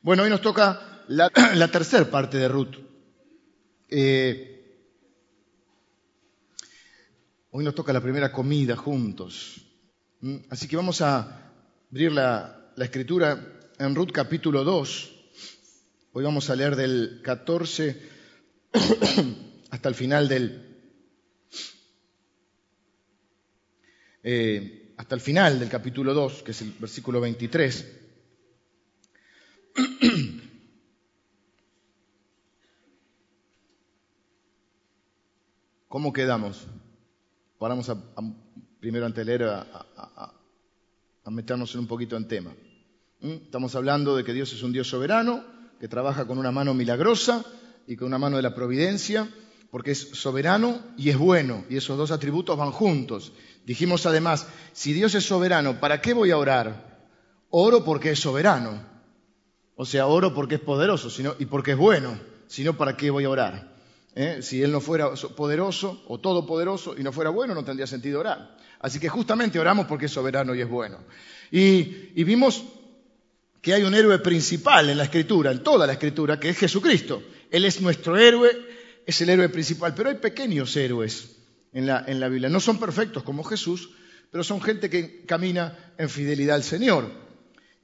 Bueno, hoy nos toca la, tercera parte de Ruth. Eh, hoy nos toca la primera comida juntos. ¿Mm? Así que vamos a abrir la, escritura en Ruth capítulo 2. Hoy vamos a leer del 14 hasta el final del... Eh, hasta el final del capítulo 2, que es el versículo 23. ¿Cómo quedamos? Paramos primero ante leer a, meternos un poquito en tema. ¿Mm? Estamos hablando de que Dios es un Dios soberano, que trabaja con una mano milagrosa y con una mano de la providencia, porque es soberano y es bueno, y esos dos atributos van juntos. Dijimos además, si Dios es soberano, ¿para qué voy a orar? Oro porque es soberano. O sea, oro porque es poderoso sino, y porque es bueno, sino ¿para qué voy a orar? ¿Eh? Si Él no fuera poderoso o todopoderoso y no fuera bueno, no tendría sentido orar. Así que justamente oramos porque es soberano y es bueno. Y, y vimos que hay un héroe principal en la escritura, en toda la escritura, que es Jesucristo. Él es nuestro héroe, es el héroe principal, pero hay pequeños héroes en la, en la Biblia. No son perfectos como Jesús, pero son gente que camina en fidelidad al Señor.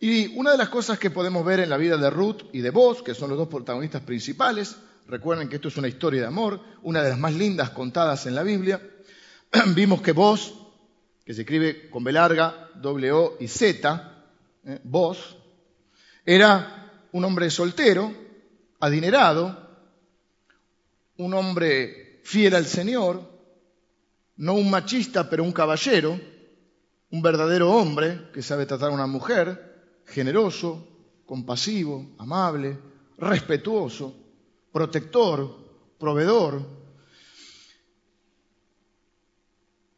Y una de las cosas que podemos ver en la vida de Ruth y de Boz, que son los dos protagonistas principales, recuerden que esto es una historia de amor, una de las más lindas contadas en la Biblia, vimos que Boz, que se escribe con B larga, W y Z, ¿eh? Boz, era un hombre soltero, adinerado, un hombre fiel al Señor, no un machista, pero un caballero, un verdadero hombre que sabe tratar a una mujer, generoso, compasivo, amable, respetuoso, protector, proveedor.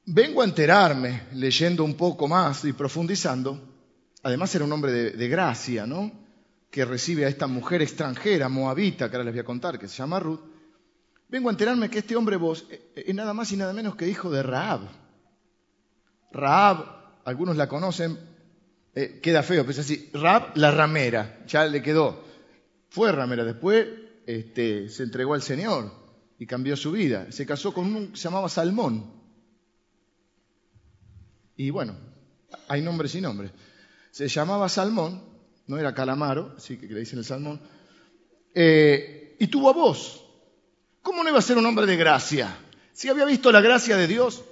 Vengo a enterarme, leyendo un poco más y profundizando, además era un hombre de, gracia, ¿no? Que recibe a esta mujer extranjera, moabita, que ahora les voy a contar, que se llama Ruth. Vengo a enterarme que este hombre vos eh, eh, es nada más y nada menos que hijo de Raab. Raab, algunos la conocen, eh, queda feo, pero es así, Raab la ramera, ya le quedó. Fue ramera, después este, se entregó al Señor y cambió su vida. Se casó con un que se llamaba Salmón. Y bueno, hay nombres y nombres se llamaba Salmón, no era Calamaro, así que le dicen el Salmón, eh, y tuvo voz. ¿Cómo no iba a ser un hombre de gracia? Si había visto la gracia de Dios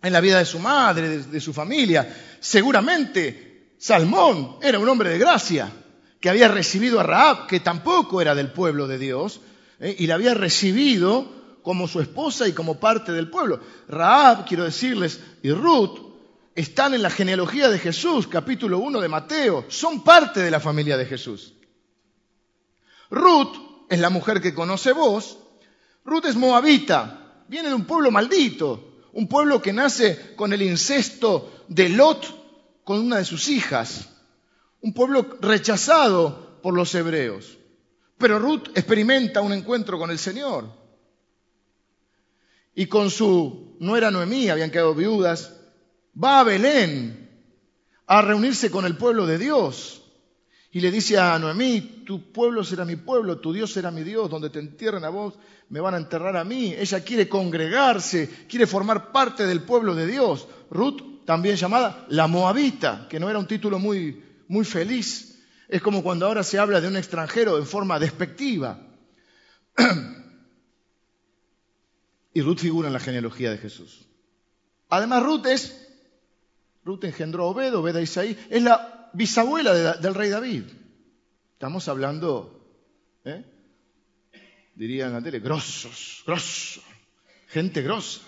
en la vida de su madre, de, su familia, seguramente Salmón era un hombre de gracia, que había recibido a Raab, que tampoco era del pueblo de Dios, eh, y la había recibido como su esposa y como parte del pueblo. Raab, quiero decirles, y Ruth están en la genealogía de Jesús, capítulo 1 de Mateo, son parte de la familia de Jesús. Ruth es la mujer que conoce vos, Ruth es moabita, viene de un pueblo maldito, un pueblo que nace con el incesto de Lot con una de sus hijas, un pueblo rechazado por los hebreos. Pero Ruth experimenta un encuentro con el Señor. Y con su nuera Noemí, habían quedado viudas, va a Belén a reunirse con el pueblo de Dios. Y le dice a Noemí, tu pueblo será mi pueblo, tu Dios será mi Dios, donde te entierren a vos, me van a enterrar a mí. Ella quiere congregarse, quiere formar parte del pueblo de Dios. Ruth, también llamada la Moabita, que no era un título muy, muy feliz. Es como cuando ahora se habla de un extranjero en forma despectiva. y Ruth figura en la genealogía de Jesús. Además, Ruth es Ruth engendró a Obed, Obed a Isaí. Es la bisabuela del rey David. Estamos hablando, ¿eh? dirían la grosos, grosos, gente grosa.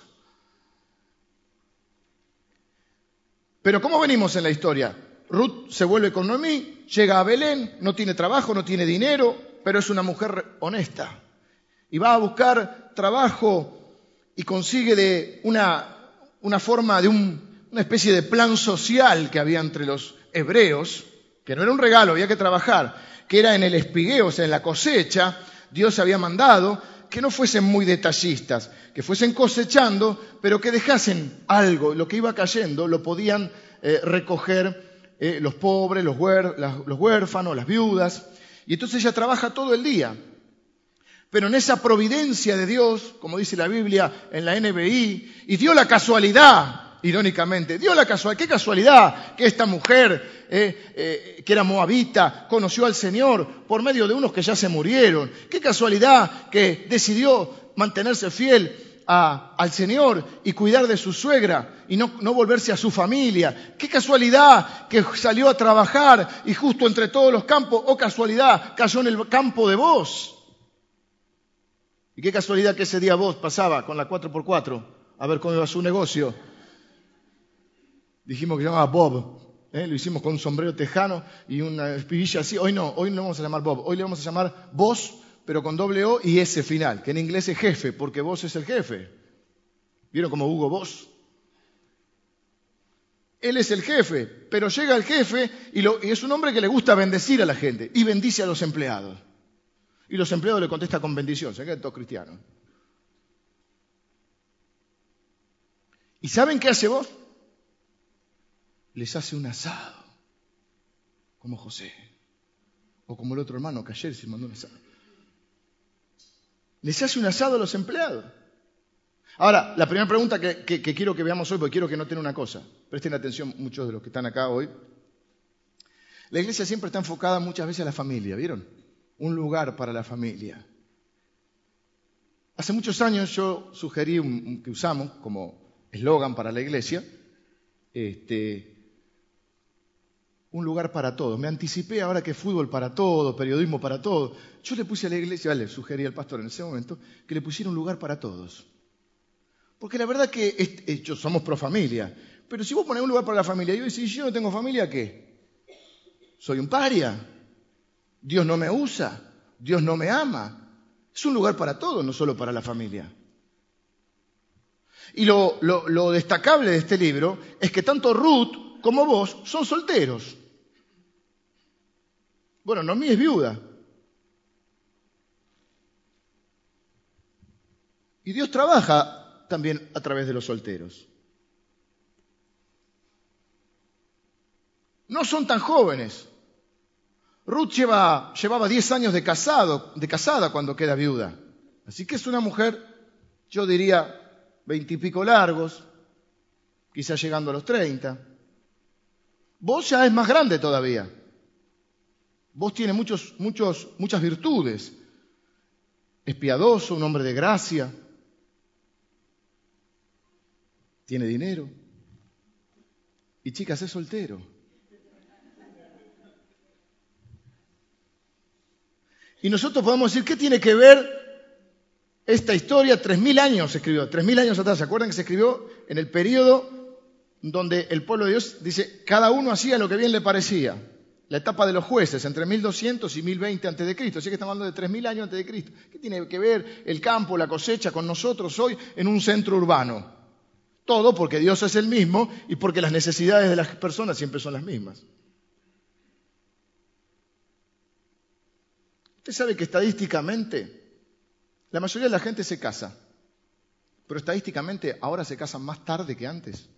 Pero ¿cómo venimos en la historia? Ruth se vuelve con Noemí, llega a Belén, no tiene trabajo, no tiene dinero, pero es una mujer honesta. Y va a buscar trabajo y consigue de una, una forma de un una especie de plan social que había entre los hebreos, que no era un regalo, había que trabajar, que era en el espigueo, o sea, en la cosecha, Dios había mandado que no fuesen muy detallistas, que fuesen cosechando, pero que dejasen algo, lo que iba cayendo lo podían eh, recoger eh, los pobres, los, huérfanos, las viudas, Y entonces ella trabaja todo el día. Pero en esa providencia de Dios, como dice la Biblia en la NBI, y dio la casualidad, irónicamente, dio la casualidad, qué casualidad que esta mujer, eh, eh, que era moabita, conoció al Señor por medio de unos que ya se murieron. Qué casualidad que decidió mantenerse fiel al Señor y cuidar de su suegra y no, no, volverse a su familia. Qué casualidad que salió a trabajar y justo entre todos los campos, o oh casualidad, cayó en el campo de vos. Y qué casualidad que ese día vos pasaba con la 4x4 a ver cómo iba su negocio. Dijimos que se llamaba Bob. ¿eh? Lo hicimos con un sombrero tejano y una espiguilla así. Hoy no, hoy no le vamos a llamar Bob. Hoy le vamos a llamar vos, pero con doble O y S final, que en inglés es jefe, porque vos es el jefe. ¿Vieron como Hugo Vos? Él es el jefe, pero llega el jefe y, y es un hombre que le gusta bendecir a la gente y bendice a los empleados. Y los empleados le contestan con bendición, se quedan todos cristianos. ¿Y saben qué hace vos? Les hace un asado, como José, o como el otro hermano que ayer se mandó un asado. Les hace un asado a los empleados. Ahora, la primera pregunta que, que quiero que veamos hoy, porque quiero que noten una cosa, presten atención muchos de los que están acá hoy. La iglesia siempre está enfocada muchas veces a la familia, ¿vieron? un lugar para la familia. Hace muchos años yo sugerí que usamos como eslogan para la iglesia, este, un lugar para todos. Me anticipé ahora que fútbol para todos, periodismo para todos. Yo le puse a la iglesia, le sugerí al pastor en ese momento, que le pusiera un lugar para todos. Porque la verdad que ellos somos pro familia, pero si vos pones un lugar para la familia, yo si yo no tengo familia, ¿qué? Soy un paria. Dios no me usa, Dios no me ama. Es un lugar para todos, no solo para la familia. Y lo, destacable de este libro es que tanto Ruth como vos son solteros. Bueno, no mí es viuda. Y Dios trabaja también a través de los solteros. No son tan jóvenes. Ruth llevaba 10 años de, casado, de casada cuando queda viuda. Así que es una mujer, yo diría, veintipico largos, quizás llegando a los 30. Vos ya es más grande todavía. Vos tiene muchos, muchos, muchas virtudes. Es piadoso, un hombre de gracia. Tiene dinero. Y chicas, es soltero. Y nosotros podemos decir, ¿qué tiene que ver esta historia? Tres mil años se escribió, tres mil años atrás. ¿Se acuerdan que se escribió en el periodo donde el pueblo de Dios dice, cada uno hacía lo que bien le parecía? La etapa de los jueces, entre 1200 y 1020 antes de Cristo. Así que estamos hablando de tres mil años antes de Cristo. ¿Qué tiene que ver el campo, la cosecha con nosotros hoy en un centro urbano? Todo porque Dios es el mismo y porque las necesidades de las personas siempre son las mismas. Usted sabe que estadísticamente la mayoría de la gente se casa, pero estadísticamente ahora se casan más tarde que antes.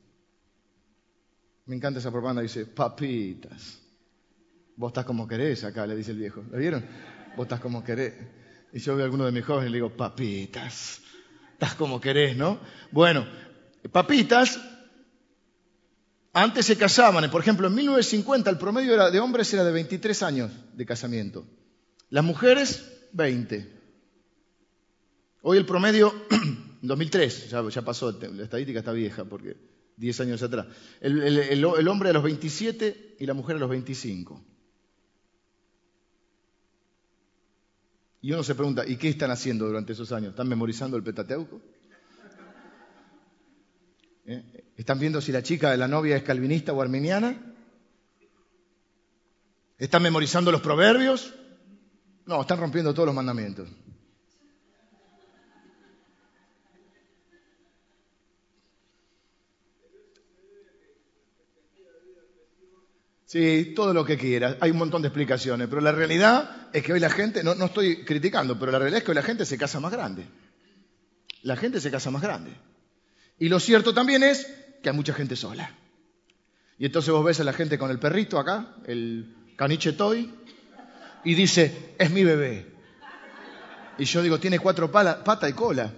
Me encanta esa propaganda, dice, papitas. Vos estás como querés acá, le dice el viejo. ¿Lo vieron? Vos estás como querés. Y yo veo a alguno de mis jóvenes y le digo, papitas. Estás como querés, ¿no? Bueno, papitas, antes se casaban. Por ejemplo, en 1950 el promedio de hombres era de 23 años de casamiento. Las mujeres, 20. Hoy el promedio, 2003, ya, ya, pasó, la estadística está vieja porque 10 años atrás. El, el, hombre a los 27 y la mujer a los 25. Y uno se pregunta, ¿y qué están haciendo durante esos años? ¿Están memorizando el Petateuco? ¿Eh? ¿Están viendo si la chica de la novia es calvinista o arminiana? ¿Están memorizando los proverbios? No, están rompiendo todos los mandamientos. Sí, todo lo que quiera. Hay un montón de explicaciones, pero la realidad es que hoy la gente, no, no, estoy criticando, pero la realidad es que hoy la gente se casa más grande. La gente se casa más grande. Y lo cierto también es que hay mucha gente sola. Y entonces vos ves a la gente con el perrito acá, el caniche toy, y dice, es mi bebé. Y yo digo, tiene cuatro patas y cola.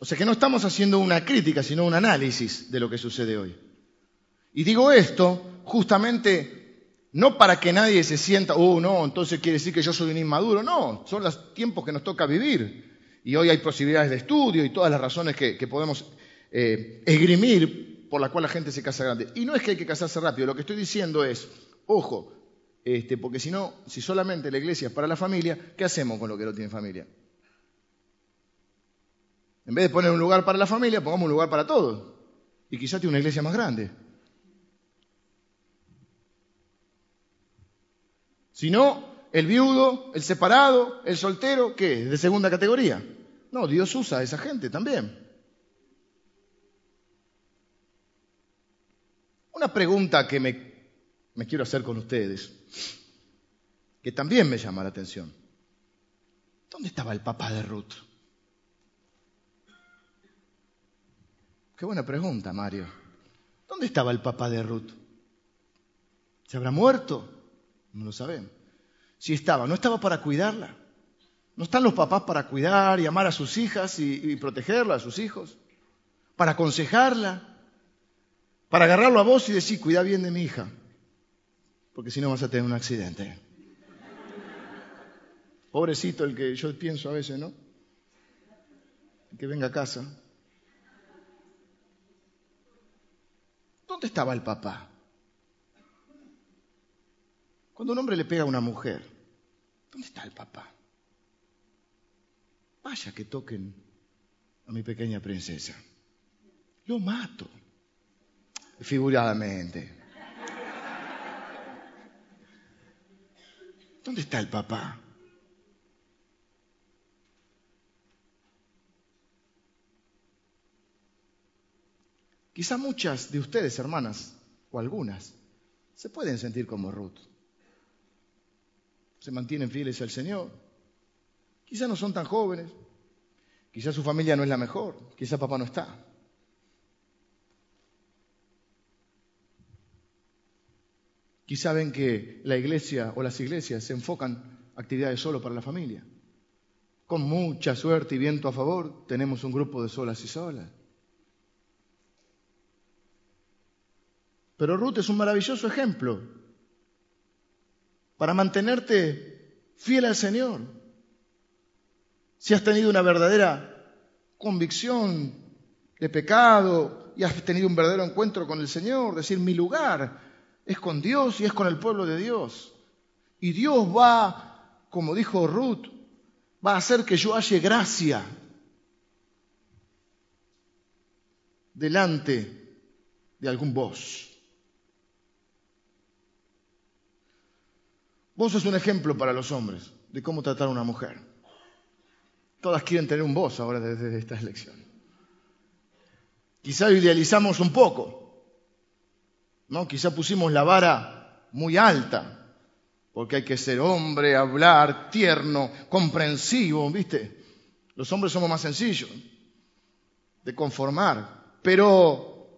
O sea que no estamos haciendo una crítica, sino un análisis de lo que sucede hoy. Y digo esto justamente no para que nadie se sienta, oh, no, entonces quiere decir que yo soy un inmaduro. No, son los tiempos que nos toca vivir. Y hoy hay posibilidades de estudio y todas las razones que, podemos eh, esgrimir por la cual la gente se casa grande. Y no es que hay que casarse rápido, lo que estoy diciendo es, ojo, este, porque si no, si solamente la iglesia es para la familia, ¿qué hacemos con lo que no tiene familia? En vez de poner un lugar para la familia, pongamos un lugar para todos. Y quizás tiene una iglesia más grande. Si no, el viudo, el separado, el soltero, ¿qué? ¿De segunda categoría? No, Dios usa a esa gente también. Una pregunta que me, quiero hacer con ustedes, que también me llama la atención. ¿Dónde estaba el papá de Ruth? Qué buena pregunta, Mario. ¿Dónde estaba el papá de Ruth? ¿Se habrá muerto? No lo sabemos. Si estaba, ¿no estaba para cuidarla? ¿No están los papás para cuidar y amar a sus hijas y, protegerla, a sus hijos? ¿Para aconsejarla? ¿Para agarrarlo a vos y decir, cuida bien de mi hija? Porque si no vas a tener un accidente. Pobrecito el que yo pienso a veces, ¿no? que venga a casa. ¿Dónde estaba el papá? Cuando un hombre le pega a una mujer, ¿dónde está el papá? Vaya que toquen a mi pequeña princesa. Lo mato. Figuradamente. ¿Dónde está el papá? Quizá muchas de ustedes, hermanas, o algunas, se pueden sentir como Ruth. Se mantienen fieles al Señor. Quizá no son tan jóvenes. Quizá su familia no es la mejor. Quizá papá no está. Quizá ven que la iglesia o las iglesias se enfocan actividades solo para la familia. Con mucha suerte y viento a favor, tenemos un grupo de solas y solas. Pero Ruth es un maravilloso ejemplo para mantenerte fiel al Señor. Si has tenido una verdadera convicción de pecado y has tenido un verdadero encuentro con el Señor, decir, mi lugar es con Dios y es con el pueblo de Dios. Y Dios va, como dijo Ruth, va a hacer que yo halle gracia delante de algún vos. Vos sos un ejemplo para los hombres de cómo tratar a una mujer. Todas quieren tener un vos ahora desde esta elección. Quizá idealizamos un poco, ¿no? Quizá pusimos la vara muy alta, porque hay que ser hombre, hablar, tierno, comprensivo, ¿viste? Los hombres somos más sencillos de conformar, pero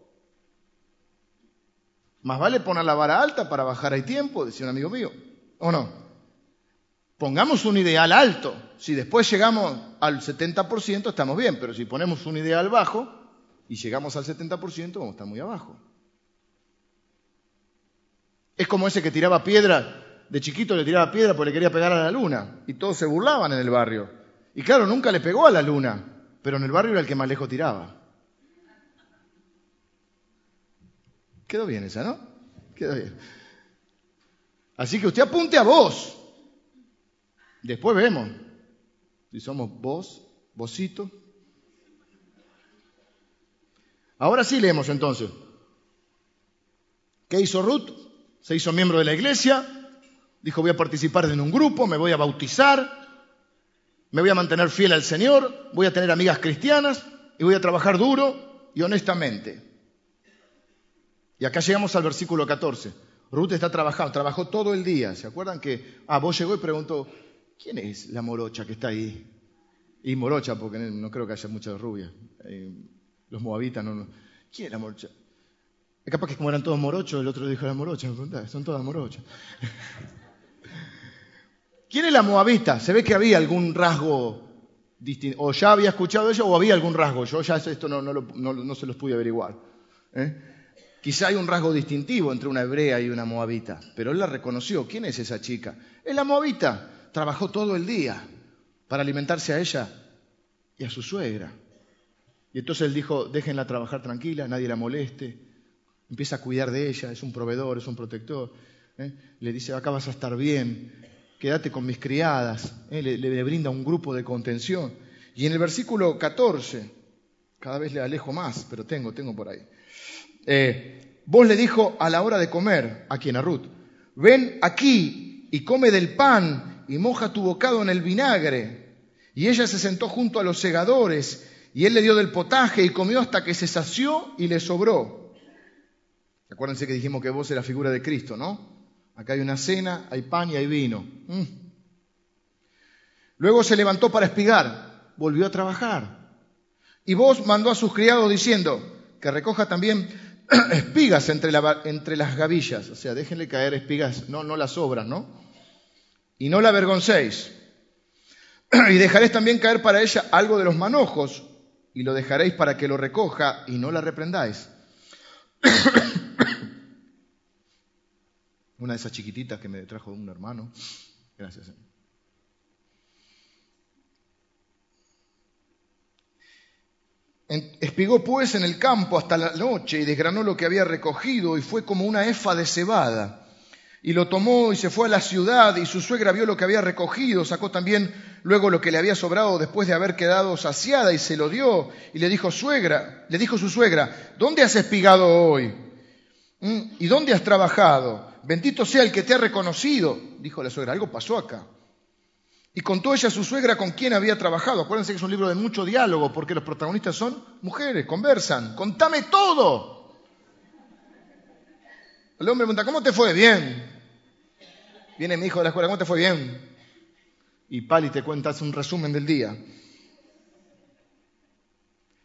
más vale poner la vara alta para bajar hay tiempo, decía un amigo mío. ¿O no? Pongamos un ideal alto. Si después llegamos al 70%, estamos bien, pero si ponemos un ideal bajo y llegamos al 70%, vamos a estar muy abajo. Es como ese que tiraba piedra, de chiquito le tiraba piedra porque le quería pegar a la luna, y todos se burlaban en el barrio. Y claro, nunca le pegó a la luna, pero en el barrio era el que más lejos tiraba. Quedó bien esa, ¿no? Quedó bien. Así que usted apunte a vos. Después vemos si somos vos, vosito. Ahora sí leemos entonces. ¿Qué hizo Ruth? Se hizo miembro de la iglesia. Dijo, voy a participar en un grupo, me voy a bautizar, me voy a mantener fiel al Señor, voy a tener amigas cristianas y voy a trabajar duro y honestamente. Y acá llegamos al versículo 14. Ruth está trabajando, trabajó todo el día. ¿Se acuerdan que ah, vos llegó y preguntó, ¿quién es la morocha que está ahí? Y morocha, porque no creo que haya muchas rubias. Eh, los moabitas no, ¿Quién es la morocha? Capaz que como eran todos morochos, el otro dijo, eran morochas, me son todas morochas. ¿Quién es la moabita? Se ve que había algún rasgo distinto, o ya había escuchado eso o había algún rasgo. Yo ya esto no, se los pude averiguar. ¿eh? Quizá hay un rasgo distintivo entre una hebrea y una moabita, pero él la reconoció. ¿Quién es esa chica? Es la moabita. Trabajó todo el día para alimentarse a ella y a su suegra. Y entonces él dijo, déjenla trabajar tranquila, nadie la moleste. Empieza a cuidar de ella, es un proveedor, es un protector. ¿eh? Le dice, acá vas a estar bien, quédate con mis criadas. ¿eh? Le, brinda un grupo de contención. Y en el versículo 14, cada vez le alejo más, pero tengo, tengo por ahí. Eh, vos le dijo a la hora de comer, a quien a Ruth, ven aquí y come del pan y moja tu bocado en el vinagre. Y ella se sentó junto a los segadores y él le dio del potaje y comió hasta que se sació y le sobró. Acuérdense que dijimos que vos eras figura de Cristo, ¿no? Acá hay una cena, hay pan y hay vino. Mm. Luego se levantó para espigar, volvió a trabajar. Y vos mandó a sus criados diciendo que recoja también espigas entre, entre, las gavillas, o sea, déjenle caer espigas, no, no las sobran, ¿no? Y no la avergoncéis. y dejaréis también caer para ella algo de los manojos, y lo dejaréis para que lo recoja y no la reprendáis. Una de esas chiquititas que me trajo un hermano. Gracias. Espigó pues en el campo hasta la noche y desgranó lo que había recogido y fue como una efa de cebada y lo tomó y se fue a la ciudad y su suegra vio lo que había recogido, sacó también luego lo que le había sobrado después de haber quedado saciada y se lo dio y le dijo suegra, le dijo su suegra, ¿dónde has espigado hoy? ¿Mm? ¿Y dónde has trabajado? Bendito sea el que te ha reconocido, dijo la suegra, algo pasó acá. Y contó ella a su suegra con quién había trabajado. Acuérdense que es un libro de mucho diálogo porque los protagonistas son mujeres, conversan. Contame todo. El hombre pregunta, ¿cómo te fue? Bien. Viene mi hijo de la escuela, ¿cómo te fue? Bien. Y Pali te cuentas un resumen del día.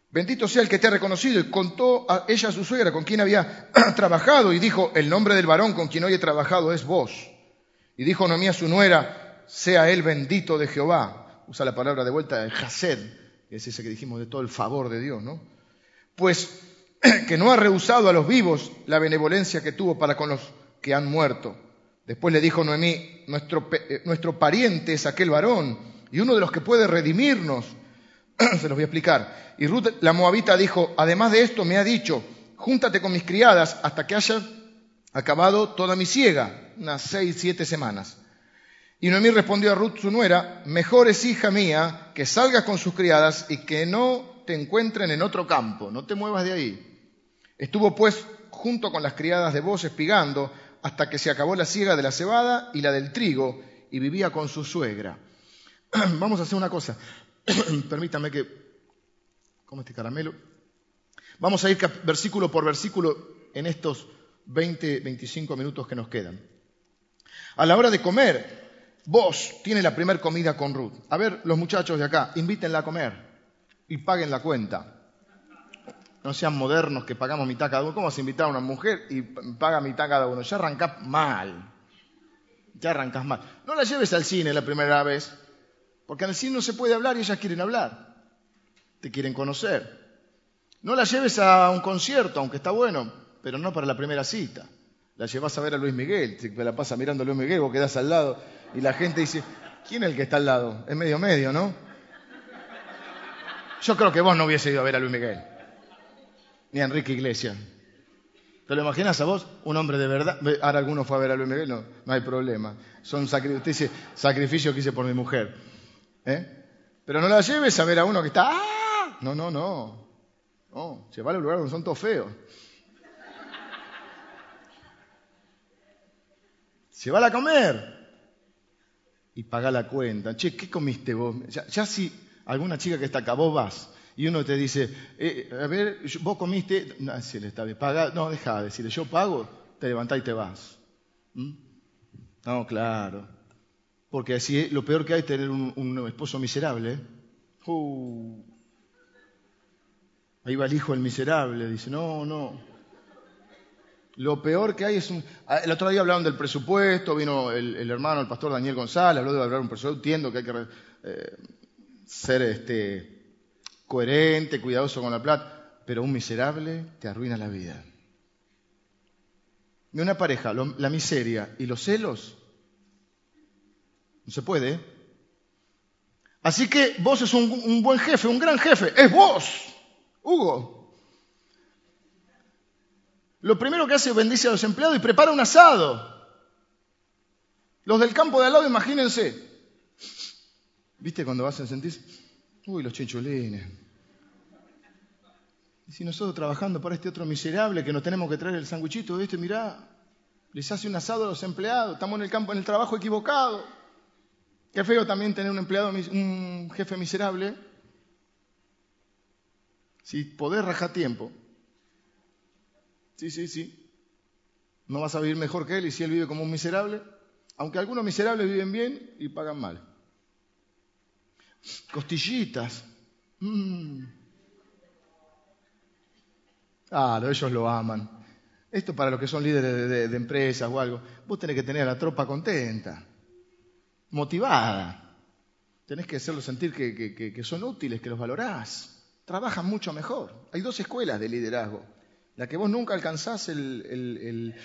Bendito sea el que te ha reconocido. Y contó a ella a su suegra con quien había trabajado y dijo, el nombre del varón con quien hoy he trabajado es vos. Y dijo Noemí a su nuera, sea él bendito de Jehová. Usa la palabra de vuelta de Hased, que es ese que dijimos de todo el favor de Dios, ¿no? Pues que no ha rehusado a los vivos la benevolencia que tuvo para con los que han muerto. Después le dijo Noemí, nuestro, eh, pariente es aquel varón y uno de los que puede redimirnos. Se los voy a explicar. Y Ruth la moabita dijo, además de esto me ha dicho, júntate con mis criadas hasta que haya acabado toda mi siega, unas seis, siete semanas. Y Noemí respondió a Ruth, su nuera, mejor es hija mía que salgas con sus criadas y que no te encuentren en otro campo, no te muevas de ahí. Estuvo pues junto con las criadas de vos espigando hasta que se acabó la siega de la cebada y la del trigo y vivía con su suegra. Vamos a hacer una cosa. Permítame que... ¿Cómo este caramelo? Vamos a ir versículo por versículo en estos 20, 25 minutos que nos quedan. A la hora de comer, vos tiene la primera comida con Ruth. A ver, los muchachos de acá, invítenla a comer y paguen la cuenta no sean modernos que pagamos mitad cada uno. ¿Cómo vas a invitar a una mujer y paga mitad cada uno? Ya arrancás mal. Ya arrancás mal. No la lleves al cine la primera vez, porque en el cine no se puede hablar y ellas quieren hablar. Te quieren conocer. No la lleves a un concierto, aunque está bueno, pero no para la primera cita. La llevas a ver a Luis Miguel, te la pasa mirando a Luis Miguel, vos quedás al lado y la gente dice, ¿quién es el que está al lado? Es medio medio, ¿no? Yo creo que vos no hubiese ido a ver a Luis Miguel ni a Enrique Iglesias. ¿Te lo imaginas a vos? Un hombre de verdad. Ahora alguno fue a ver a Luis Miguel, no, no hay problema. Son sacrificios sacrificio que hice por mi mujer. ¿eh? Pero no la lleves a ver a uno que está. ¡Ah! No, no, no. No, va a lugar donde son todos feos. Se va a comer. Y paga la cuenta. Che, ¿qué comiste vos? Ya, ya si alguna chica que está acá, vos vas y uno te dice, eh, a ver, vos comiste, no, si le está bien, paga, no, deja de decirle, yo pago, te levantás y te vas. ¿Mm? No, claro. Porque así lo peor que hay es tener un, esposo miserable. Uh. Ahí va el hijo el miserable, dice, no, no. Lo peor que hay es un... Ah, el otro día hablaron del presupuesto, vino el, hermano, el pastor Daniel González, habló de hablar un presupuesto. Entiendo que hay que eh, ser este, coherente, cuidadoso con la plata, pero un miserable te arruina la vida. Y una pareja, la miseria y los celos, no se puede. ¿eh? Así que vos es un buen jefe, un gran jefe, es vos, Hugo. Lo primero que hace es bendice a los empleados y prepara un asado. Los del campo de al lado, imagínense. ¿Viste cuando vas a sentir? Uy, los chinchulines. Y si nosotros trabajando para este otro miserable que nos tenemos que traer el sanguichito, ¿viste? Mirá, les hace un asado a los empleados, estamos en el campo, en el trabajo equivocado. Qué feo también tener un empleado, un jefe miserable. Si podés rajar tiempo, Sí, sí, sí. No vas a vivir mejor que él y si él vive como un miserable. Aunque algunos miserables viven bien y pagan mal. Costillitas. Mm. Ah, ellos lo aman. Esto para los que son líderes de, empresas o algo. Vos tenés que tener a la tropa contenta, motivada. Tenés que hacerlos sentir que, que son útiles, que los valorás. Trabajan mucho mejor. Hay dos escuelas de liderazgo la que vos nunca alcanzás el,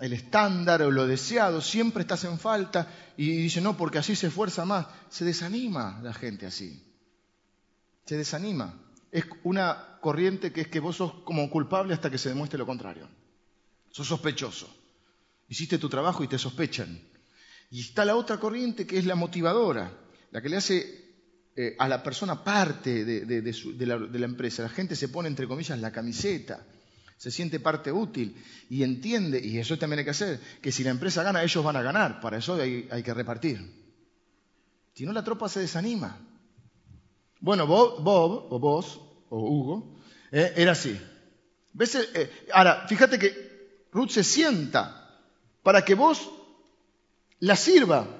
estándar o lo deseado, siempre estás en falta y dice, no, porque así se esfuerza más. Se desanima la gente así. Se desanima. Es una corriente que es que vos sos como culpable hasta que se demuestre lo contrario. Sos sospechoso. Hiciste tu trabajo y te sospechan. Y está la otra corriente que es la motivadora, la que le hace eh, a la persona parte de, la, empresa. La gente se pone, entre comillas, la camiseta, se siente parte útil y entiende, y eso también hay que hacer, que si la empresa gana, ellos van a ganar. Para eso hay, que repartir. Si no, la tropa se desanima. Bueno, Bob, o vos, o Hugo, eh, era así. ¿Ves? Eh, ahora, fíjate que Ruth se sienta para que vos la sirva.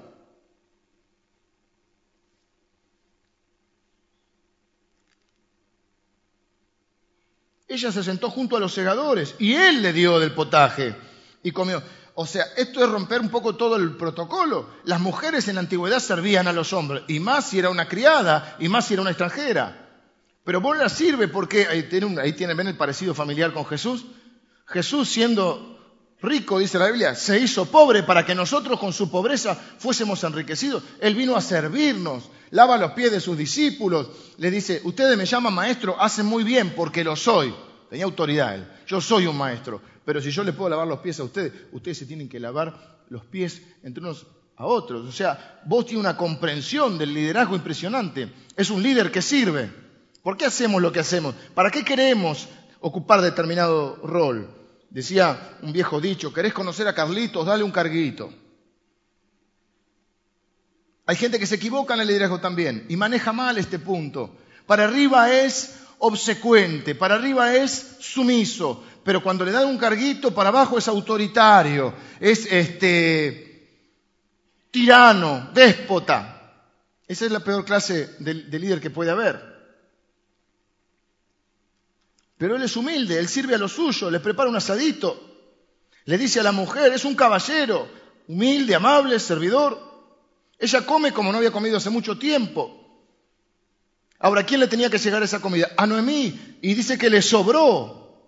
Ella se sentó junto a los segadores y él le dio del potaje y comió. O sea, esto es romper un poco todo el protocolo. Las mujeres en la antigüedad servían a los hombres, y más si era una criada, y más si era una extranjera. Pero vos la sirve porque, ahí tienen, ahí tienen, ven el parecido familiar con Jesús. Jesús siendo rico, dice la Biblia, se hizo pobre para que nosotros con su pobreza fuésemos enriquecidos. Él vino a servirnos, lava los pies de sus discípulos, le dice, ustedes me llaman maestro, hacen muy bien porque lo soy. Tenía autoridad él, yo soy un maestro, pero si yo le puedo lavar los pies a ustedes, ustedes se tienen que lavar los pies entre unos a otros. O sea, vos tienes una comprensión del liderazgo impresionante. Es un líder que sirve. ¿Por qué hacemos lo que hacemos? ¿Para qué queremos ocupar determinado rol? Decía un viejo dicho, ¿querés conocer a Carlitos? Dale un carguito. Hay gente que se equivoca en el liderazgo también y maneja mal este punto. Para arriba es obsecuente, para arriba es sumiso, pero cuando le dan un carguito, para abajo es autoritario, es este tirano, déspota. Esa es la peor clase de, de líder que puede haber. Pero él es humilde, él sirve a lo suyo, le prepara un asadito, le dice a la mujer, es un caballero, humilde, amable, servidor, ella come como no había comido hace mucho tiempo. Ahora, ¿quién le tenía que llegar esa comida? A Noemí. Y dice que le sobró.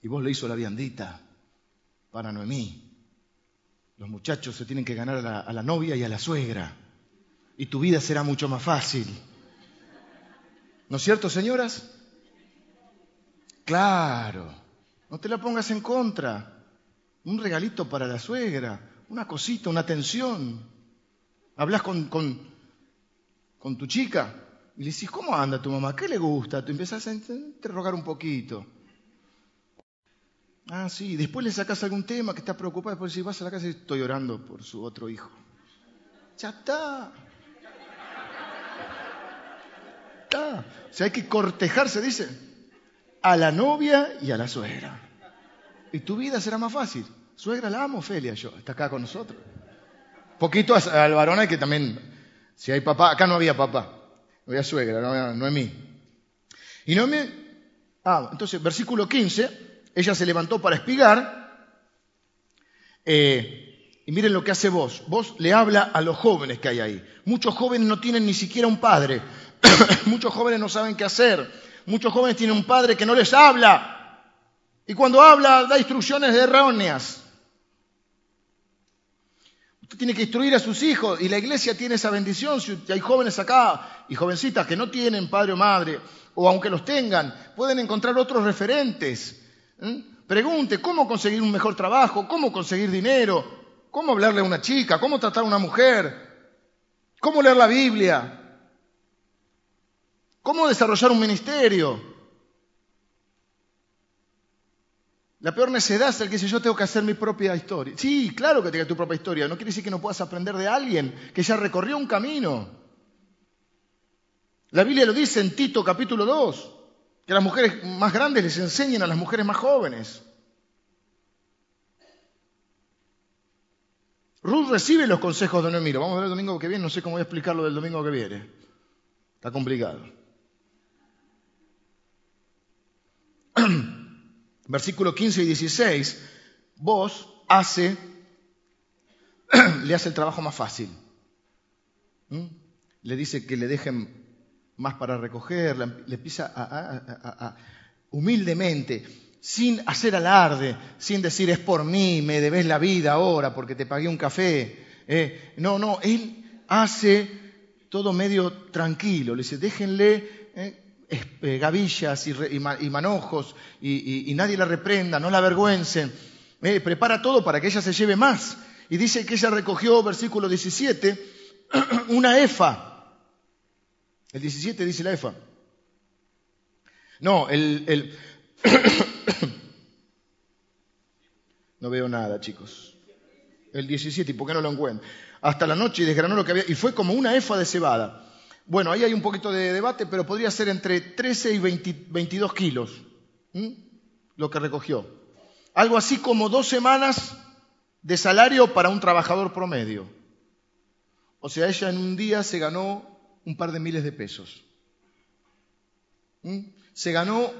Y vos le hizo la viandita para Noemí. Los muchachos se tienen que ganar a la, a la novia y a la suegra. Y tu vida será mucho más fácil. ¿No es cierto, señoras? Claro. No te la pongas en contra un regalito para la suegra, una cosita, una atención. Hablas con, con, tu chica y le dices, ¿cómo anda tu mamá? ¿Qué le gusta? Tú empiezas a interrogar un poquito. Ah, sí, después le sacas algún tema que está preocupado, después si vas a la casa y estoy orando por su otro hijo. Ya está. Está. O sea, hay que cortejar, se dice, a la novia y a la suegra y tu vida será más fácil. Suegra, la amo, Ofelia, yo, está acá con nosotros. Poquito al varón hay que también, si hay papá, acá no había papá, no había suegra, no, no es mí. Y no me... Ah, entonces, versículo 15, ella se levantó para espigar. Eh, y miren lo que hace vos. Vos le habla a los jóvenes que hay ahí. Muchos jóvenes no tienen ni siquiera un padre. Muchos jóvenes no saben qué hacer. Muchos jóvenes tienen un padre que no les habla. Y cuando habla da instrucciones erróneas tiene que instruir a sus hijos y la iglesia tiene esa bendición. Si hay jóvenes acá y jovencitas que no tienen padre o madre, o aunque los tengan, pueden encontrar otros referentes. Pregunte cómo conseguir un mejor trabajo, cómo conseguir dinero, cómo hablarle a una chica, cómo tratar a una mujer, cómo leer la Biblia, cómo desarrollar un ministerio. La peor necedad es el que dice yo tengo que hacer mi propia historia. Sí, claro que tengas tu propia historia. No quiere decir que no puedas aprender de alguien que ya recorrió un camino. La Biblia lo dice en Tito capítulo 2, que las mujeres más grandes les enseñen a las mujeres más jóvenes. Ruth recibe los consejos de Noemí. vamos a ver el domingo que viene. No sé cómo voy a explicarlo del domingo que viene. Está complicado. versículo 15 y 16, vos hace, le hace el trabajo más fácil. Le dice que le dejen más para recoger, le empieza humildemente, sin hacer alarde, sin decir es por mí, me debes la vida ahora porque te pagué un café. Eh, no, no, él hace todo medio tranquilo, le dice, déjenle eh, gavillas y, manojos y, nadie la reprenda, no la avergüencen. Eh, prepara todo para que ella se lleve más. Y dice que ella recogió, versículo 17, una efa. El 17 dice la efa. No, el... el no veo nada, chicos. El 17, ¿y por qué no lo encuentro? Hasta la noche y desgranó lo que había. Y fue como una efa de cebada. Bueno, ahí hay un poquito de debate, pero podría ser entre 13 y 22 kilos lo que recogió. Algo así como dos semanas de salario para un trabajador promedio. O sea, ella en un día se ganó un par de miles de pesos. Se ganó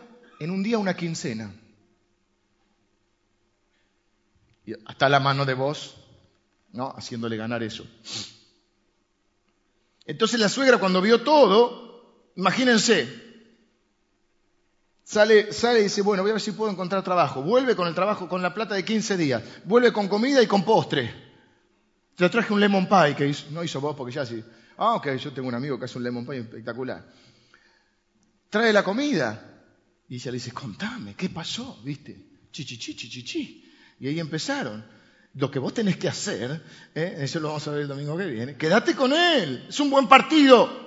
en un día una quincena. Y hasta la mano de vos, ¿no? Haciéndole ganar eso. Entonces la suegra cuando vio todo, imagínense, sale, sale y dice, bueno, voy a ver si puedo encontrar trabajo. Vuelve con el trabajo, con la plata de 15 días. Vuelve con comida y con postre. Te traje un lemon pie que no hizo vos porque ya sí. Ah, ok, yo tengo un amigo que hace un lemon pie espectacular. Trae la comida. Y ella le dice, contame, ¿qué pasó? ¿Viste? Chi, chi, chi, chi, chi, chi. Y ahí empezaron lo que vos tenés que hacer, ¿eh? eso lo vamos a ver el domingo que viene, quédate con él, es un buen partido.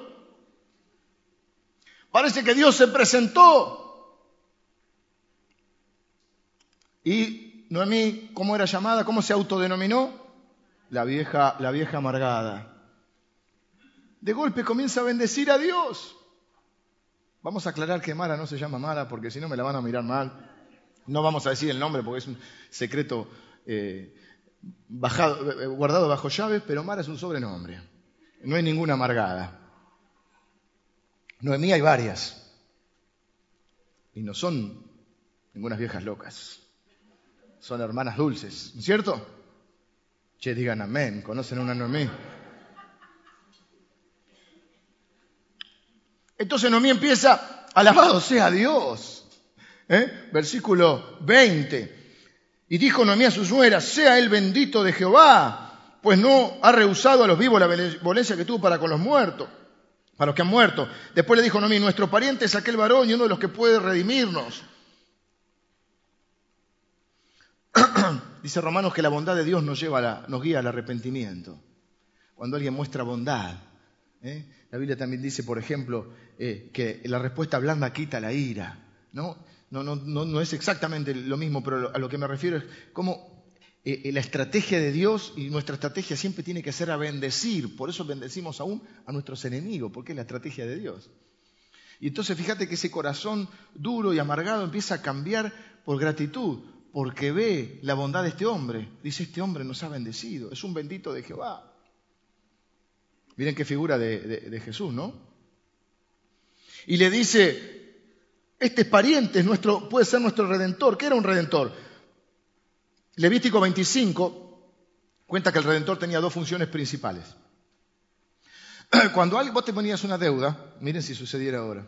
Parece que Dios se presentó. Y Noemí, ¿cómo era llamada? ¿Cómo se autodenominó? La vieja, la vieja amargada. De golpe comienza a bendecir a Dios. Vamos a aclarar que Mara no se llama Mara porque si no me la van a mirar mal. No vamos a decir el nombre porque es un secreto eh, eh, guardado bajo llaves, pero Mara es un sobrenombre. No hay ninguna amargada. Noemí hay varias. Y no son ninguna viejas locas. Son hermanas dulces, ¿no es cierto? Che, digan amén, conocen una Noemí. Entonces Noemí empieza, alabado sea Dios. ¿Eh? Versículo 20. Y dijo Noemí a su suegra, sea él bendito de Jehová, pues no ha rehusado a los vivos la benevolencia que tuvo para con los muertos, para los que han muerto. Después le dijo Noemí, nuestro pariente es aquel varón y uno de los que puede redimirnos. Dice Romanos que la bondad de Dios nos, lleva nos guía al arrepentimiento. Cuando alguien muestra bondad. ¿eh? La Biblia también dice, por ejemplo, eh, que la respuesta blanda quita la ira. ¿no? No, no, no, es exactamente lo mismo, pero a lo que me refiero es cómo eh, eh, la estrategia de Dios y nuestra estrategia siempre tiene que ser a bendecir. Por eso bendecimos aún a nuestros enemigos, porque es la estrategia de Dios. Y entonces fíjate que ese corazón duro y amargado empieza a cambiar por gratitud, porque ve la bondad de este hombre. Dice, este hombre nos ha bendecido, es un bendito de Jehová. Miren qué figura de Jesús, ¿no? Y le dice, Este es pariente, es nuestro, puede ser nuestro redentor. ¿Qué era un redentor? Levítico 25 cuenta que el redentor tenía dos funciones principales. Cuando vos te ponías una deuda, miren si sucediera ahora,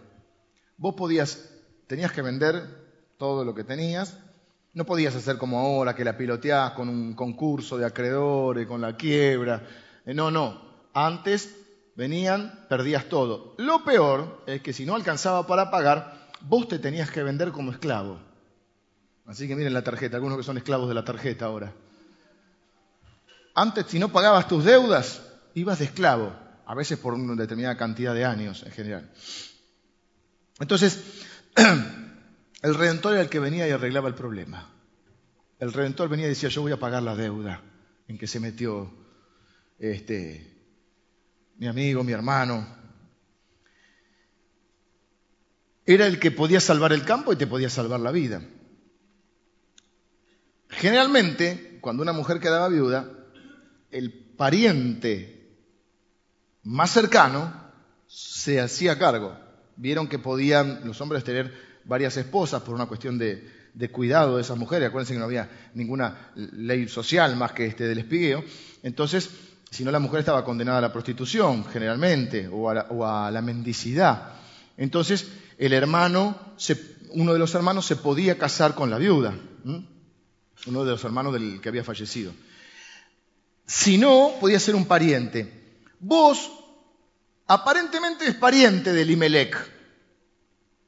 vos podías, tenías que vender todo lo que tenías, no podías hacer como ahora que la piloteás con un concurso de acreedores, con la quiebra. Eh, no, no. Antes venían, perdías todo. Lo peor es que si no alcanzaba para pagar, vos te tenías que vender como esclavo. Así que miren la tarjeta, algunos que son esclavos de la tarjeta ahora. Antes, si no pagabas tus deudas, ibas de esclavo, a veces por una determinada cantidad de años en general. Entonces, el redentor era el que venía y arreglaba el problema. El redentor venía y decía, yo voy a pagar la deuda en que se metió este, mi amigo, mi hermano. Era el que podía salvar el campo y te podía salvar la vida. Generalmente, cuando una mujer quedaba viuda, el pariente más cercano se hacía cargo. Vieron que podían los hombres tener varias esposas por una cuestión de, cuidado de esas mujeres. Acuérdense que no había ninguna ley social más que este del espigueo. Entonces, si no la mujer estaba condenada a la prostitución, generalmente, o a la, mendicidad. Entonces, el hermano, uno de los hermanos se podía casar con la viuda uno de los hermanos del que había fallecido. Si no, podía ser un pariente. Vos, aparentemente es pariente de Elimelech.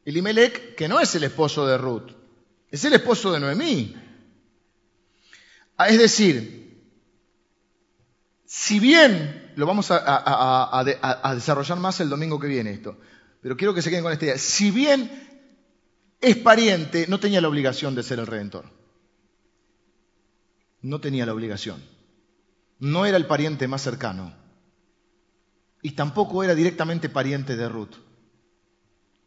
Elimelech, que no es el esposo de Ruth, es el esposo de Noemí. Ah, es decir, si bien, lo vamos a, a, desarrollar más el domingo que viene esto, pero quiero que se queden con esta idea, si bien es pariente, no tenía la obligación de ser el redentor no tenía la obligación. No era el pariente más cercano. Y tampoco era directamente pariente de Ruth,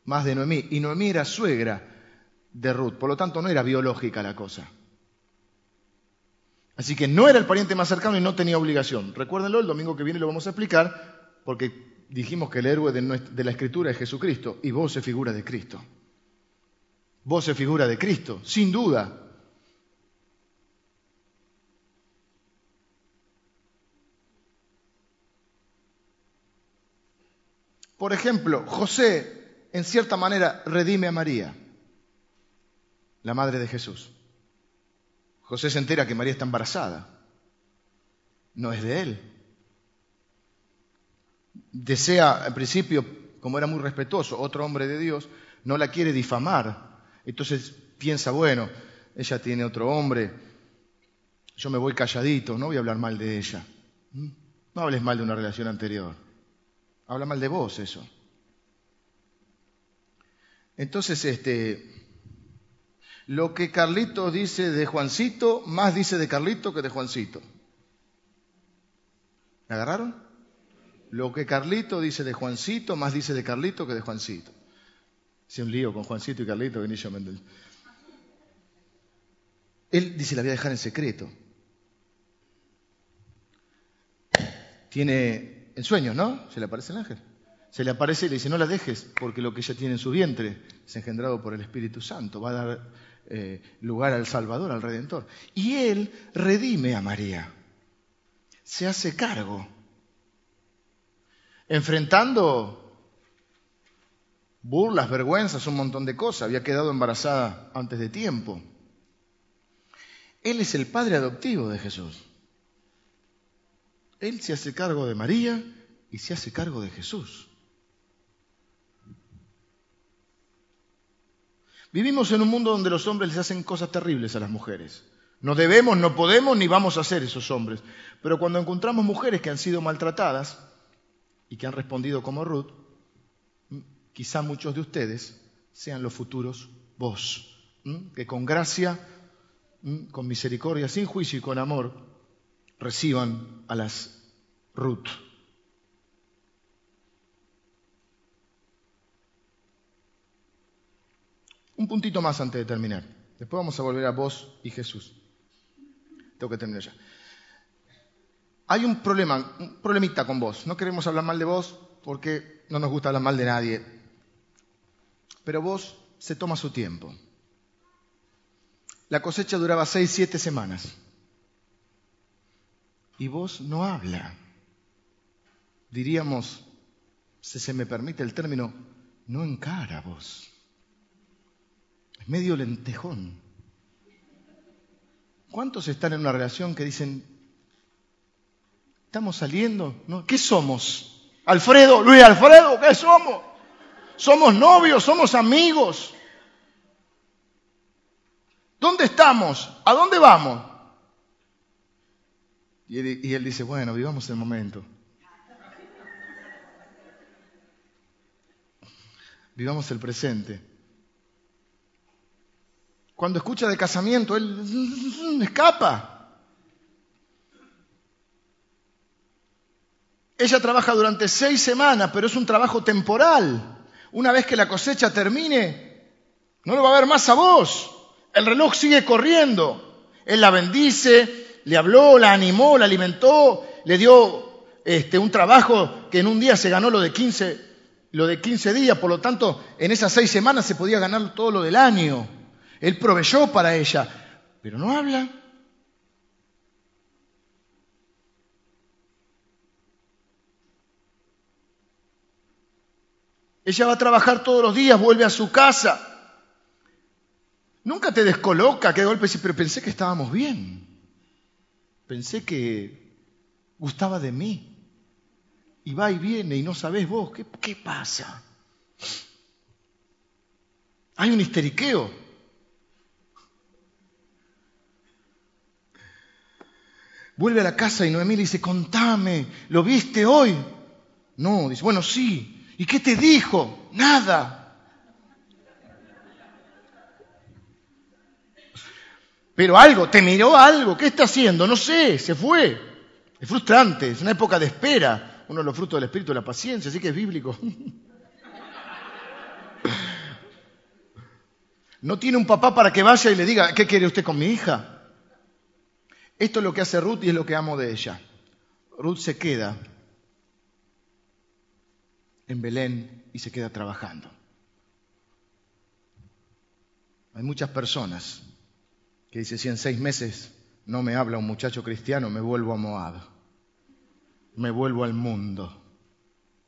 más de Noemí. Y Noemí era suegra de Ruth, por lo tanto no era biológica la cosa. Así que no era el pariente más cercano y no tenía obligación. Recuérdenlo, el domingo que viene lo vamos a explicar, porque dijimos que el héroe de, la escritura es Jesucristo y vos se figura de Cristo. Vos se figura de Cristo, sin duda. Por ejemplo, José, en cierta manera, redime a María, la madre de Jesús. José se entera que María está embarazada. No es de él. Desea, en principio, como era muy respetuoso, otro hombre de Dios, no la quiere difamar. Entonces piensa, bueno, ella tiene otro hombre, yo me voy calladito, no voy a hablar mal de ella. ¿Mm? No hables mal de una relación anterior. Habla mal de vos eso. Entonces, este, lo que Carlito dice de Juancito, más dice de Carlito que de Juancito. ¿Me agarraron? Lo que Carlito dice de Juancito, más dice de Carlito que de Juancito. Hice un lío con Juancito y Carlito, Vinicio Mendel. Él dice, la voy a dejar en secreto. Tiene en sueños, ¿no? Se le aparece el ángel. Se le aparece y le dice, no la dejes, porque lo que ella tiene en su vientre es engendrado por el Espíritu Santo, va a dar eh, lugar al Salvador, al Redentor. Y él redime a María, se hace cargo, enfrentando burlas, vergüenzas, un montón de cosas. Había quedado embarazada antes de tiempo. Él es el padre adoptivo de Jesús. Él se hace cargo de María y se hace cargo de Jesús. Vivimos en un mundo donde los hombres les hacen cosas terribles a las mujeres. No debemos, no podemos, ni vamos a hacer esos hombres. Pero cuando encontramos mujeres que han sido maltratadas y que han respondido como Ruth, quizá muchos de ustedes sean los futuros vos, que con gracia, con misericordia, sin juicio y con amor, reciban a las Ruth. Un puntito más antes de terminar. Después vamos a volver a vos y Jesús. Tengo que terminar ya. Hay un problema, un problemita con vos. No queremos hablar mal de vos porque no nos gusta hablar mal de nadie. Pero vos se toma su tiempo. La cosecha duraba seis, siete semanas. Y vos no habla. Diríamos, si se me permite el término, no encara vos. Es medio lentejón. ¿Cuántos están en una relación que dicen, estamos saliendo? ¿No? ¿Qué somos? Alfredo, Luis Alfredo, ¿qué somos? Somos novios, somos amigos. ¿Dónde estamos? ¿A dónde vamos? Y él, dice, bueno, vivamos el momento. Vivamos el presente. Cuando escucha de casamiento, él escapa. Ella trabaja durante seis semanas, pero es un trabajo temporal. Una vez que la cosecha termine, no lo va a ver más a vos. El reloj sigue corriendo. Él la bendice, le habló, la animó, la alimentó, le dio este, un trabajo que en un día se ganó lo de 15, lo de 15 días, por lo tanto, en esas seis semanas se podía ganar todo lo del año. Él proveyó para ella, pero no habla. Ella va a trabajar todos los días, vuelve a su casa. Nunca te descoloca, que de golpe pero pensé que estábamos bien. Pensé que gustaba de mí. Y va y viene y no sabes vos, ¿qué, qué pasa? Hay un histeriqueo. Vuelve a la casa y Noemí le dice, contame, ¿lo viste hoy? No, dice, bueno, sí. ¿Y qué te dijo? Nada. Pero algo, te miró algo, ¿qué está haciendo? No sé, se fue. Es frustrante, es una época de espera. Uno de los frutos del Espíritu es la paciencia, así que es bíblico. No tiene un papá para que vaya y le diga, ¿qué quiere usted con mi hija? Esto es lo que hace Ruth y es lo que amo de ella. Ruth se queda en Belén y se queda trabajando. Hay muchas personas que dice, si en seis meses no me habla un muchacho cristiano, me vuelvo a Moab, me vuelvo al mundo.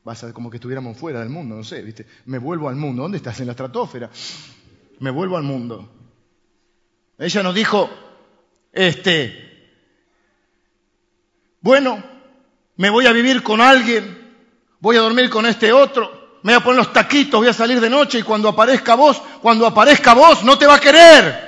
Vas a como que estuviéramos fuera del mundo, no sé, ¿viste? Me vuelvo al mundo. ¿Dónde estás? En la estratosfera. Me vuelvo al mundo. Ella nos dijo, este, bueno, me voy a vivir con alguien, voy a dormir con este otro, me voy a poner los taquitos, voy a salir de noche y cuando aparezca vos, cuando aparezca vos, no te va a querer.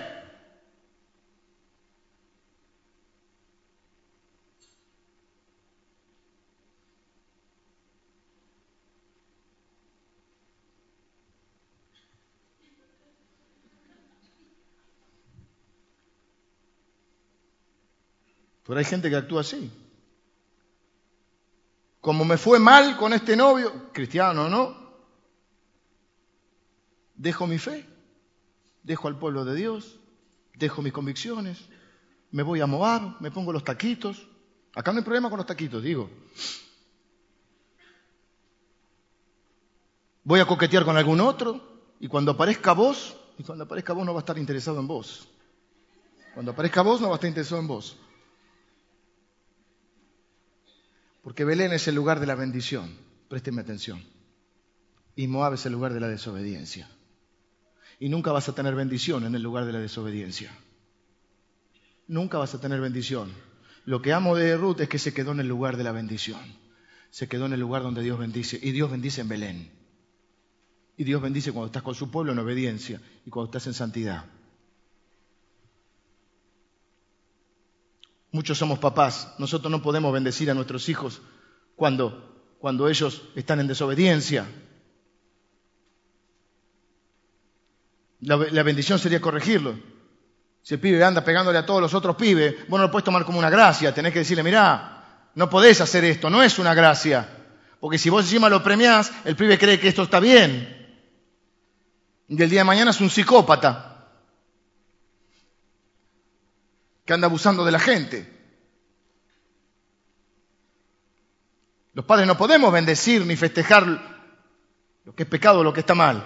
Pero hay gente que actúa así. Como me fue mal con este novio, cristiano no, dejo mi fe, dejo al pueblo de Dios, dejo mis convicciones, me voy a Moab, me pongo los taquitos. Acá no hay problema con los taquitos, digo. Voy a coquetear con algún otro y cuando aparezca vos, y cuando aparezca vos no va a estar interesado en vos. Cuando aparezca vos no va a estar interesado en vos. Porque Belén es el lugar de la bendición, présteme atención. Y Moab es el lugar de la desobediencia. Y nunca vas a tener bendición en el lugar de la desobediencia. Nunca vas a tener bendición. Lo que amo de Ruth es que se quedó en el lugar de la bendición. Se quedó en el lugar donde Dios bendice. Y Dios bendice en Belén. Y Dios bendice cuando estás con su pueblo en obediencia y cuando estás en santidad. Muchos somos papás. Nosotros no podemos bendecir a nuestros hijos cuando, cuando ellos están en desobediencia. La, bendición sería corregirlo. Si el pibe anda pegándole a todos los otros pibes, vos no lo puedes tomar como una gracia. Tenés que decirle, mirá, no podés hacer esto, no es una gracia. Porque si vos encima lo premiás, el pibe cree que esto está bien. Y el día de mañana es un psicópata. Que anda abusando de la gente. Los padres no podemos bendecir ni festejar lo que es pecado o lo que está mal.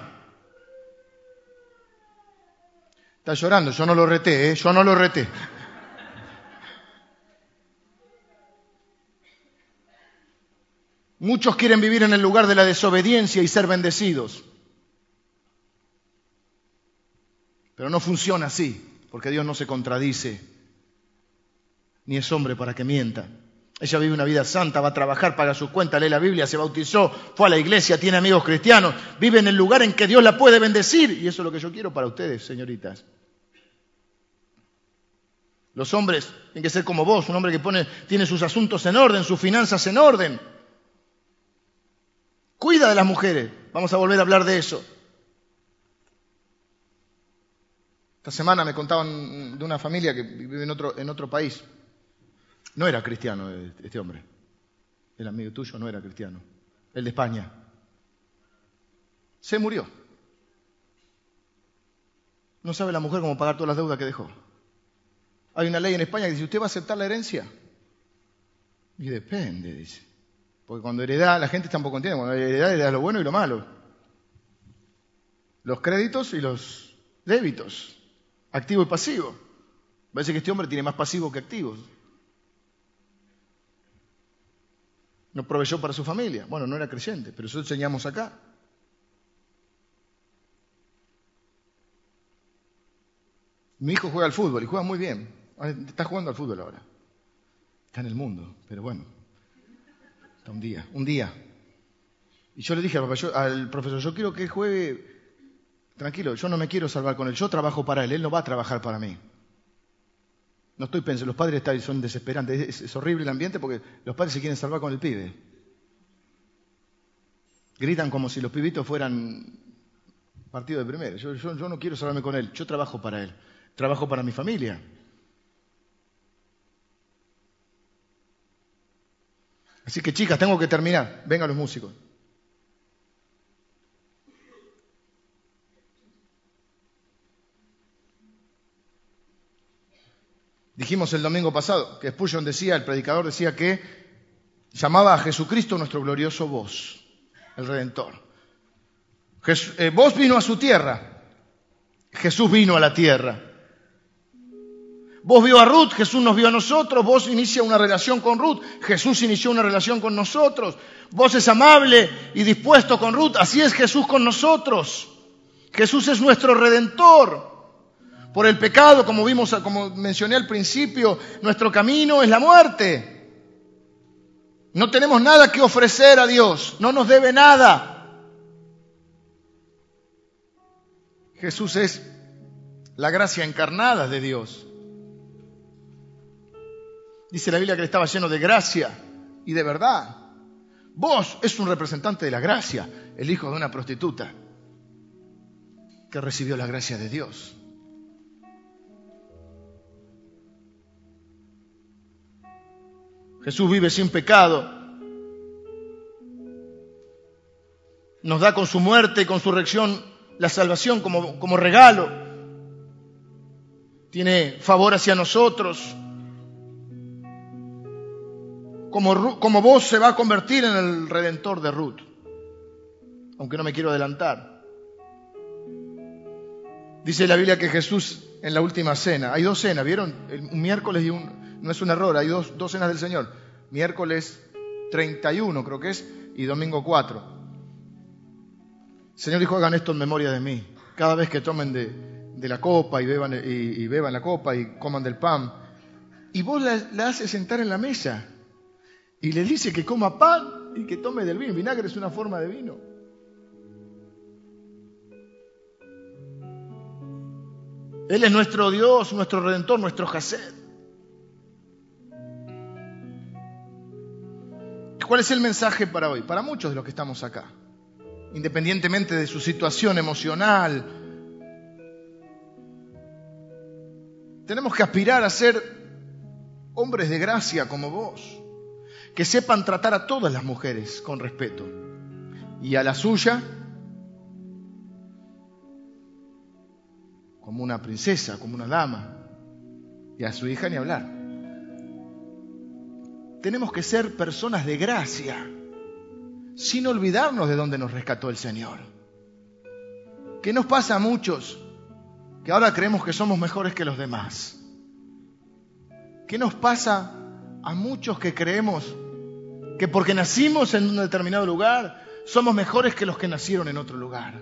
Está llorando, yo no lo reté, ¿eh? yo no lo reté. Muchos quieren vivir en el lugar de la desobediencia y ser bendecidos. Pero no funciona así, porque Dios no se contradice, ni es hombre para que mienta. Ella vive una vida santa, va a trabajar, paga su cuenta, lee la Biblia, se bautizó, fue a la iglesia, tiene amigos cristianos, vive en el lugar en que Dios la puede bendecir. Y eso es lo que yo quiero para ustedes, señoritas. Los hombres tienen que ser como vos, un hombre que pone, tiene sus asuntos en orden, sus finanzas en orden. Cuida de las mujeres. Vamos a volver a hablar de eso. Esta semana me contaban de una familia que vive en otro, en otro país. No era cristiano este hombre. El amigo tuyo no era cristiano. El de España. Se murió. No sabe la mujer cómo pagar todas las deudas que dejó. Hay una ley en España que dice, ¿usted va a aceptar la herencia? Y depende, dice. Porque cuando hereda, la gente tampoco entiende, cuando hereda, hereda lo bueno y lo malo. Los créditos y los débitos, activo y pasivo. Parece que este hombre tiene más pasivos que activos. No proveyó para su familia. Bueno, no era creyente, pero eso enseñamos acá. Mi hijo juega al fútbol y juega muy bien. Está jugando al fútbol ahora. Está en el mundo, pero bueno, un día, un día. Y yo le dije al, profesor, yo quiero que juegue tranquilo, yo no me quiero salvar con él, yo trabajo para él, él no va a trabajar para mí. No estoy pensando, los padres son desesperantes, es, horrible el ambiente porque los padres se quieren salvar con el pibe. Gritan como si los pibitos fueran partido de primera. yo no quiero salvarme con él, yo trabajo para él, trabajo para mi familia. Así que chicas, tengo que terminar. Vengan los músicos. Dijimos el domingo pasado que Spurgeon decía, el predicador decía que llamaba a Jesucristo nuestro glorioso voz, el Redentor. Eh, vos vino a su tierra, Jesús vino a la tierra. Vos vio a Ruth, Jesús nos vio a nosotros, vos inicia una relación con Ruth, Jesús inició una relación con nosotros, vos es amable y dispuesto con Ruth, así es Jesús con nosotros. Jesús es nuestro redentor. Por el pecado, como vimos, como mencioné al principio, nuestro camino es la muerte. No tenemos nada que ofrecer a Dios, no nos debe nada. Jesús es la gracia encarnada de Dios. Dice la Biblia que estaba lleno de gracia y de verdad. Vos es un representante de la gracia, el hijo de una prostituta que recibió la gracia de Dios. Jesús vive sin pecado. Nos da con su muerte y con su reacción la salvación como, como regalo. Tiene favor hacia nosotros como, vos se va a convertir en el redentor de Ruth. Aunque no me quiero adelantar. Dice la Biblia que Jesús en la última cena, hay dos cenas, ¿vieron? Un miércoles y un, no es un error, hay dos, dos cenas del Señor. Miércoles 31 creo que es y domingo 4. Señor dijo, hagan esto en memoria de mí. Cada vez que tomen de, la copa y beban, y, beban la copa y coman del pan. Y vos la, haces sentar en la mesa y le dice que coma pan y que tome del vino. Vinagre es una forma de vino. Él es nuestro Dios, nuestro Redentor, nuestro Jased. ¿Cuál es el mensaje para hoy? Para muchos de los que estamos acá, independientemente de su situación emocional, tenemos que aspirar a ser hombres de gracia como vos que sepan tratar a todas las mujeres con respeto y a la suya como una princesa, como una dama, y a su hija ni hablar. Tenemos que ser personas de gracia, sin olvidarnos de dónde nos rescató el Señor. ¿Qué nos pasa a muchos? que ahora creemos que somos mejores que los demás. ¿Qué nos pasa a muchos que creemos que porque nacimos en un determinado lugar somos mejores que los que nacieron en otro lugar?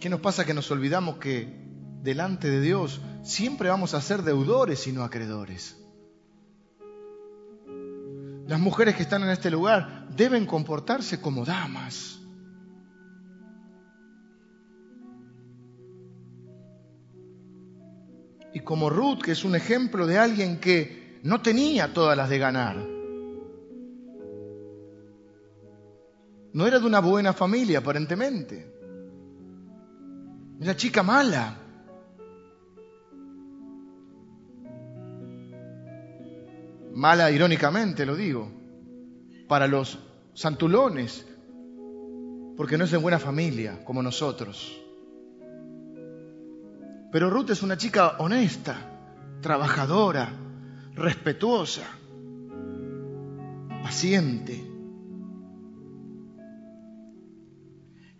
¿Qué nos pasa que nos olvidamos que delante de Dios siempre vamos a ser deudores y no acreedores? Las mujeres que están en este lugar deben comportarse como damas. Y como Ruth, que es un ejemplo de alguien que no tenía todas las de ganar. No era de una buena familia, aparentemente. Era chica mala. Mala irónicamente, lo digo, para los santulones, porque no es de buena familia como nosotros. Pero Ruth es una chica honesta, trabajadora, respetuosa, paciente,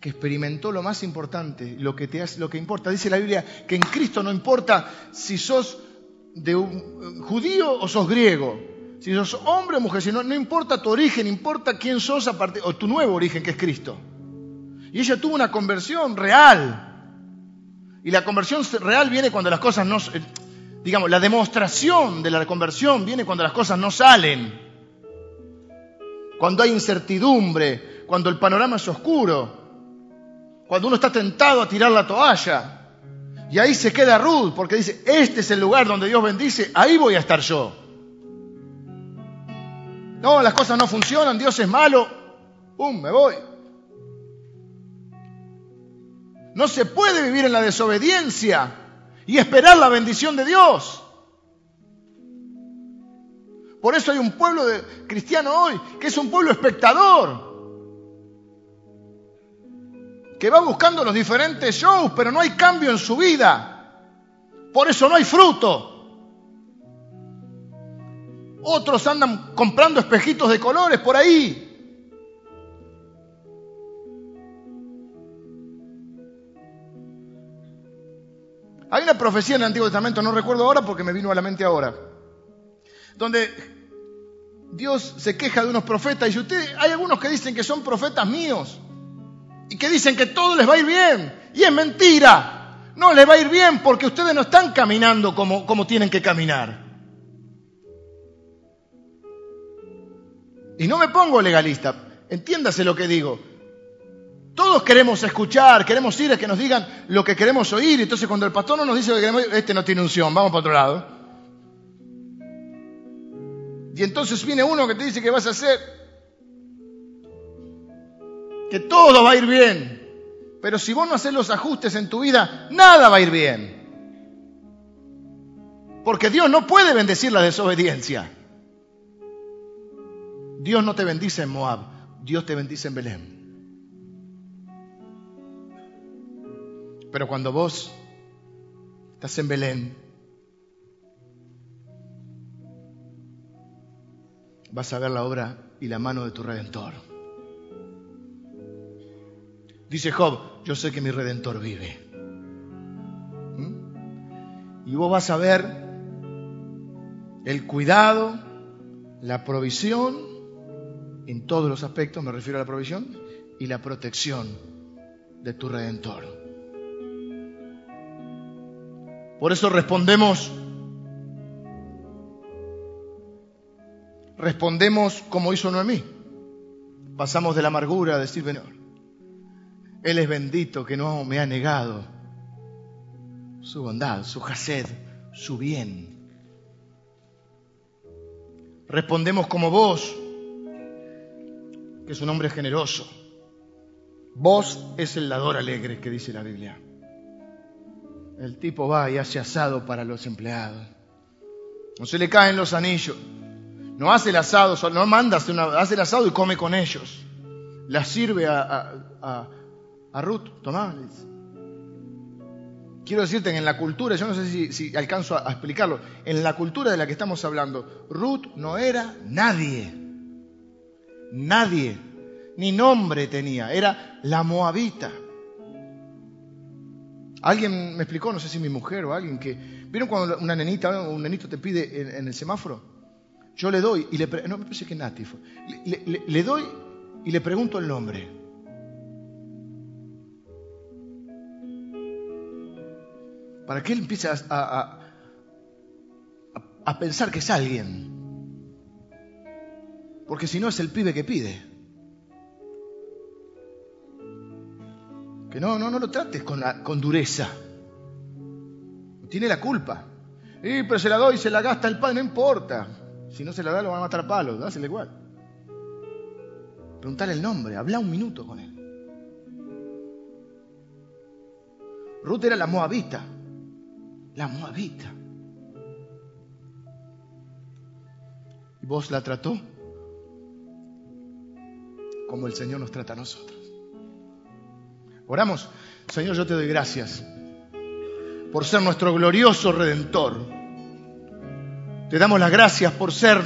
que experimentó lo más importante, lo que te hace, lo que importa. Dice la Biblia que en Cristo no importa si sos de un judío o sos griego, si sos hombre o mujer, si no, no importa tu origen, importa quién sos o tu nuevo origen que es Cristo. Y ella tuvo una conversión real. Y la conversión real viene cuando las cosas no, eh, digamos, la demostración de la conversión viene cuando las cosas no salen. Cuando hay incertidumbre, cuando el panorama es oscuro, cuando uno está tentado a tirar la toalla. Y ahí se queda Ruth, porque dice, este es el lugar donde Dios bendice, ahí voy a estar yo. No, las cosas no funcionan, Dios es malo, ¡pum! Me voy. No se puede vivir en la desobediencia y esperar la bendición de Dios. Por eso hay un pueblo de, cristiano hoy que es un pueblo espectador, que va buscando los diferentes shows, pero no hay cambio en su vida. Por eso no hay fruto. Otros andan comprando espejitos de colores por ahí, Hay una profecía en el Antiguo Testamento, no recuerdo ahora porque me vino a la mente ahora, donde Dios se queja de unos profetas y dice, hay algunos que dicen que son profetas míos y que dicen que todo les va a ir bien. Y es mentira. No les va a ir bien porque ustedes no están caminando como, como tienen que caminar. Y no me pongo legalista, entiéndase lo que digo. Todos queremos escuchar, queremos ir a que nos digan lo que queremos oír. Entonces cuando el pastor no nos dice lo que queremos oír, este no tiene unción, vamos para otro lado. Y entonces viene uno que te dice que vas a hacer, que todo va a ir bien. Pero si vos no haces los ajustes en tu vida, nada va a ir bien. Porque Dios no puede bendecir la desobediencia. Dios no te bendice en Moab, Dios te bendice en Belén. Pero cuando vos estás en Belén, vas a ver la obra y la mano de tu redentor. Dice Job, yo sé que mi redentor vive. ¿Mm? Y vos vas a ver el cuidado, la provisión, en todos los aspectos, me refiero a la provisión, y la protección de tu redentor. Por eso respondemos, respondemos como hizo Noemí. Pasamos de la amargura a decir, Señor, Él es bendito que no me ha negado su bondad, su jased, su bien. Respondemos como vos, que es un hombre generoso. Vos es el dador alegre que dice la Biblia. El tipo va y hace asado para los empleados. No se le caen los anillos. No hace el asado, no manda, hace el asado y come con ellos. La sirve a, a, Ruth. Tomá. Quiero decirte que en la cultura, yo no sé si, alcanzo a, explicarlo, en la cultura de la que estamos hablando, Ruth no era nadie. Nadie. Ni nombre tenía. Era la moabita. Alguien me explicó, no sé si mi mujer o alguien, que ¿vieron cuando una nenita o un nenito te pide en, el semáforo? Yo le doy y le no me parece que Nati. Le, doy y le pregunto el nombre. Para que él empiece a, a pensar que es alguien. Porque si no es el pibe que pide. Que no, no, no lo trates con, con dureza. Tiene la culpa. Y pero se la doy, se la gasta el padre, no importa. Si no se la da, lo van a matar a palos, dáselo igual. Preguntale el nombre, habla un minuto con él. Ruth era la moabita. La moabita. ¿Y vos la trató? como el Señor nos trata a nosotros. Oramos, Señor, yo te doy gracias por ser nuestro glorioso redentor. Te damos las gracias por ser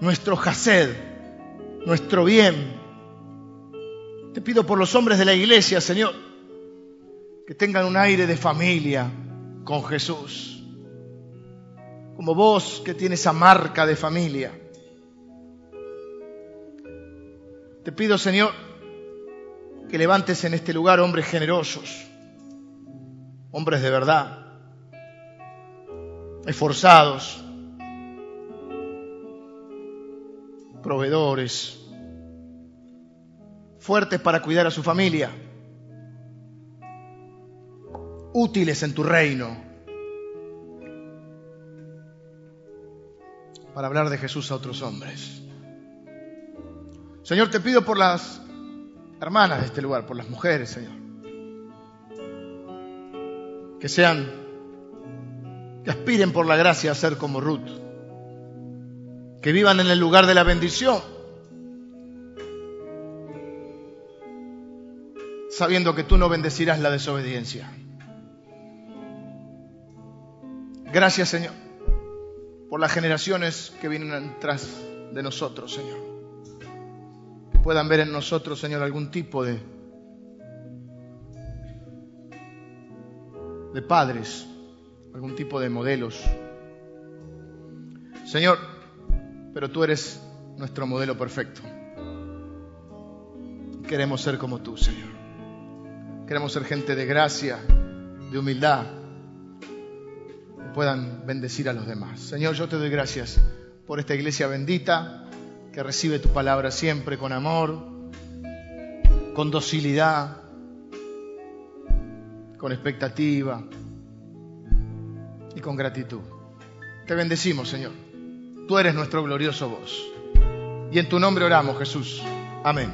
nuestro Hased, nuestro bien. Te pido por los hombres de la iglesia, Señor, que tengan un aire de familia con Jesús. Como vos que tienes esa marca de familia. Te pido, Señor, que levantes en este lugar hombres generosos, hombres de verdad, esforzados, proveedores, fuertes para cuidar a su familia, útiles en tu reino, para hablar de Jesús a otros hombres. Señor, te pido por las hermanas de este lugar, por las mujeres, Señor. Que sean, que aspiren por la gracia a ser como Ruth. Que vivan en el lugar de la bendición. Sabiendo que tú no bendecirás la desobediencia. Gracias, Señor, por las generaciones que vienen tras de nosotros, Señor puedan ver en nosotros, Señor, algún tipo de, de padres, algún tipo de modelos. Señor, pero tú eres nuestro modelo perfecto. Queremos ser como tú, Señor. Queremos ser gente de gracia, de humildad, que puedan bendecir a los demás. Señor, yo te doy gracias por esta iglesia bendita que recibe tu palabra siempre con amor, con docilidad, con expectativa y con gratitud. Te bendecimos, Señor. Tú eres nuestro glorioso voz. Y en tu nombre oramos, Jesús. Amén.